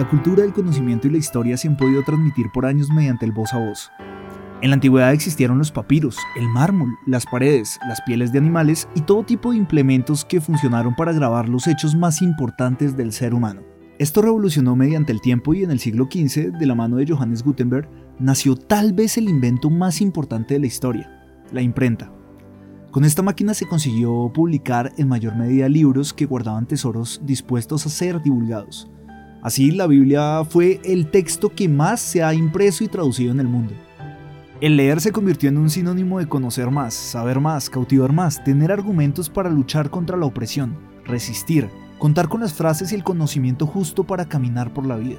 la cultura, el conocimiento y la historia se han podido transmitir por años mediante el voz a voz. En la antigüedad existieron los papiros, el mármol, las paredes, las pieles de animales y todo tipo de implementos que funcionaron para grabar los hechos más importantes del ser humano. Esto revolucionó mediante el tiempo y en el siglo XV, de la mano de Johannes Gutenberg, nació tal vez el invento más importante de la historia, la imprenta. Con esta máquina se consiguió publicar en mayor medida libros que guardaban tesoros dispuestos a ser divulgados. Así, la Biblia fue el texto que más se ha impreso y traducido en el mundo. El leer se convirtió en un sinónimo de conocer más, saber más, cautivar más, tener argumentos para luchar contra la opresión, resistir, contar con las frases y el conocimiento justo para caminar por la vida.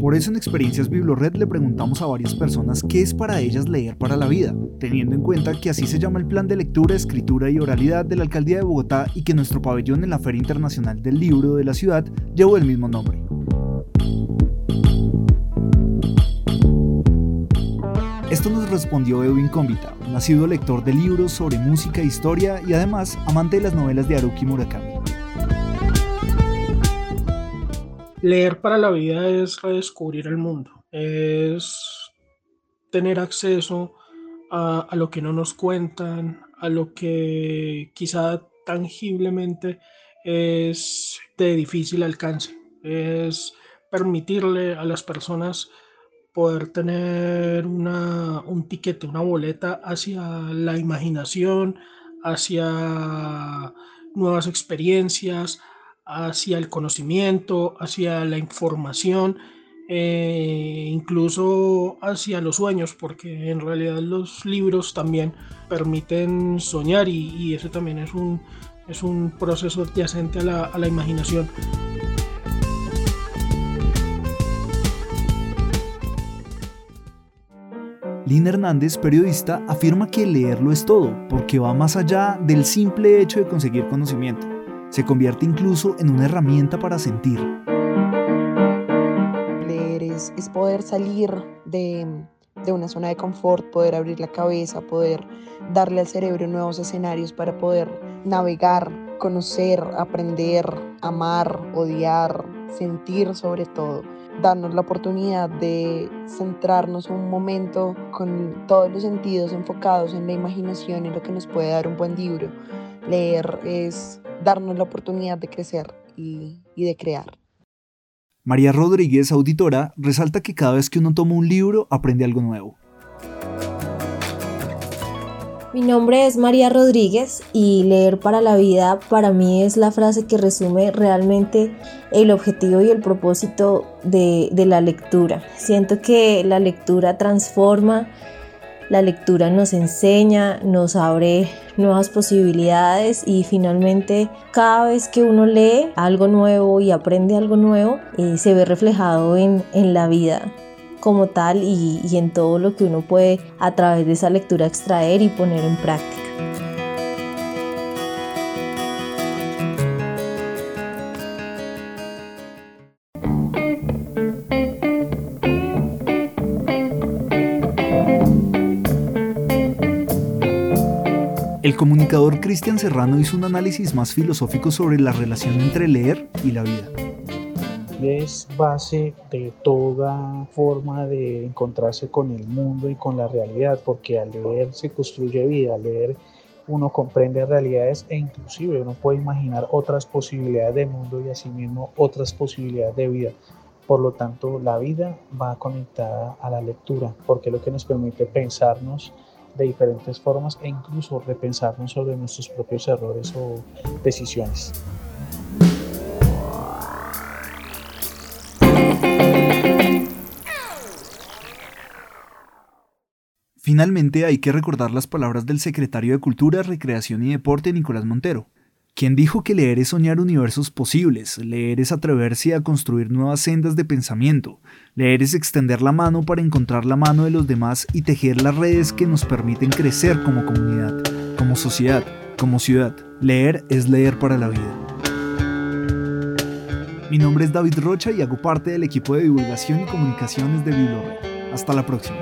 Por eso en Experiencias Biblored le preguntamos a varias personas qué es para ellas leer para la vida, teniendo en cuenta que así se llama el plan de lectura, escritura y oralidad de la Alcaldía de Bogotá y que nuestro pabellón en la Feria Internacional del Libro de la ciudad llevó el mismo nombre. Esto nos respondió Edwin Combita, nacido lector de libros sobre música e historia y además amante de las novelas de Haruki Murakami. Leer para la vida es redescubrir el mundo, es tener acceso a, lo que no nos cuentan, a lo que quizá tangiblemente es de difícil alcance, es permitirle a las personas poder tener una, un tiquete, una boleta hacia la imaginación, hacia nuevas experiencias, hacia el conocimiento, hacia la información, eh, incluso hacia los sueños, porque en realidad los libros también permiten soñar y, eso también es un, es un proceso adyacente a la, a la imaginación. Lina Hernández, periodista, afirma que leerlo es todo, porque va más allá del simple hecho de conseguir conocimiento se convierte incluso en una herramienta para sentir. Leer es, poder salir de, de una zona de confort, poder abrir la cabeza, poder darle al cerebro nuevos escenarios para poder navegar, conocer, aprender, amar, odiar, sentir sobre todo. Darnos la oportunidad de centrarnos un momento con todos los sentidos enfocados en la imaginación y lo que nos puede dar un buen libro. Leer es darnos la oportunidad de crecer y, de crear. María Rodríguez, auditora, resalta que cada vez que uno toma un libro aprende algo nuevo. Mi nombre es María Rodríguez y leer para la vida para mí es la frase que resume realmente el objetivo y el propósito de, de la lectura. Siento que la lectura transforma, la lectura nos enseña, nos abre nuevas posibilidades y finalmente cada vez que uno lee algo nuevo y aprende algo nuevo, eh, se ve reflejado en, la vida como tal y en todo lo que uno puede a través de esa lectura extraer y poner en práctica. Comunicador Cristian Serrano hizo un análisis más filosófico sobre la relación entre leer y la vida. Es base de toda forma de encontrarse con el mundo y con la realidad, porque al leer se construye vida, al leer uno comprende realidades e inclusive uno puede imaginar otras posibilidades de mundo y asimismo otras posibilidades de vida. Por lo tanto, la vida va conectada a la lectura, porque es lo que nos permite pensarnos de diferentes formas e incluso repensarnos sobre nuestros propios errores o decisiones. Finalmente hay que recordar las palabras del secretario de Cultura, Recreación y Deporte, Nicolás Montero, quien dijo que leer es soñar universos posibles, leer es atreverse a construir nuevas sendas de pensamiento, leer es extender la mano para encontrar la mano de los demás y tejer las redes que nos permiten crecer como comunidad, como sociedad, como ciudad. Leer es leer para la vida. Mi nombre es David Rocha y hago parte del equipo de divulgación y comunicaciones de BiblioRed. Hasta la próxima.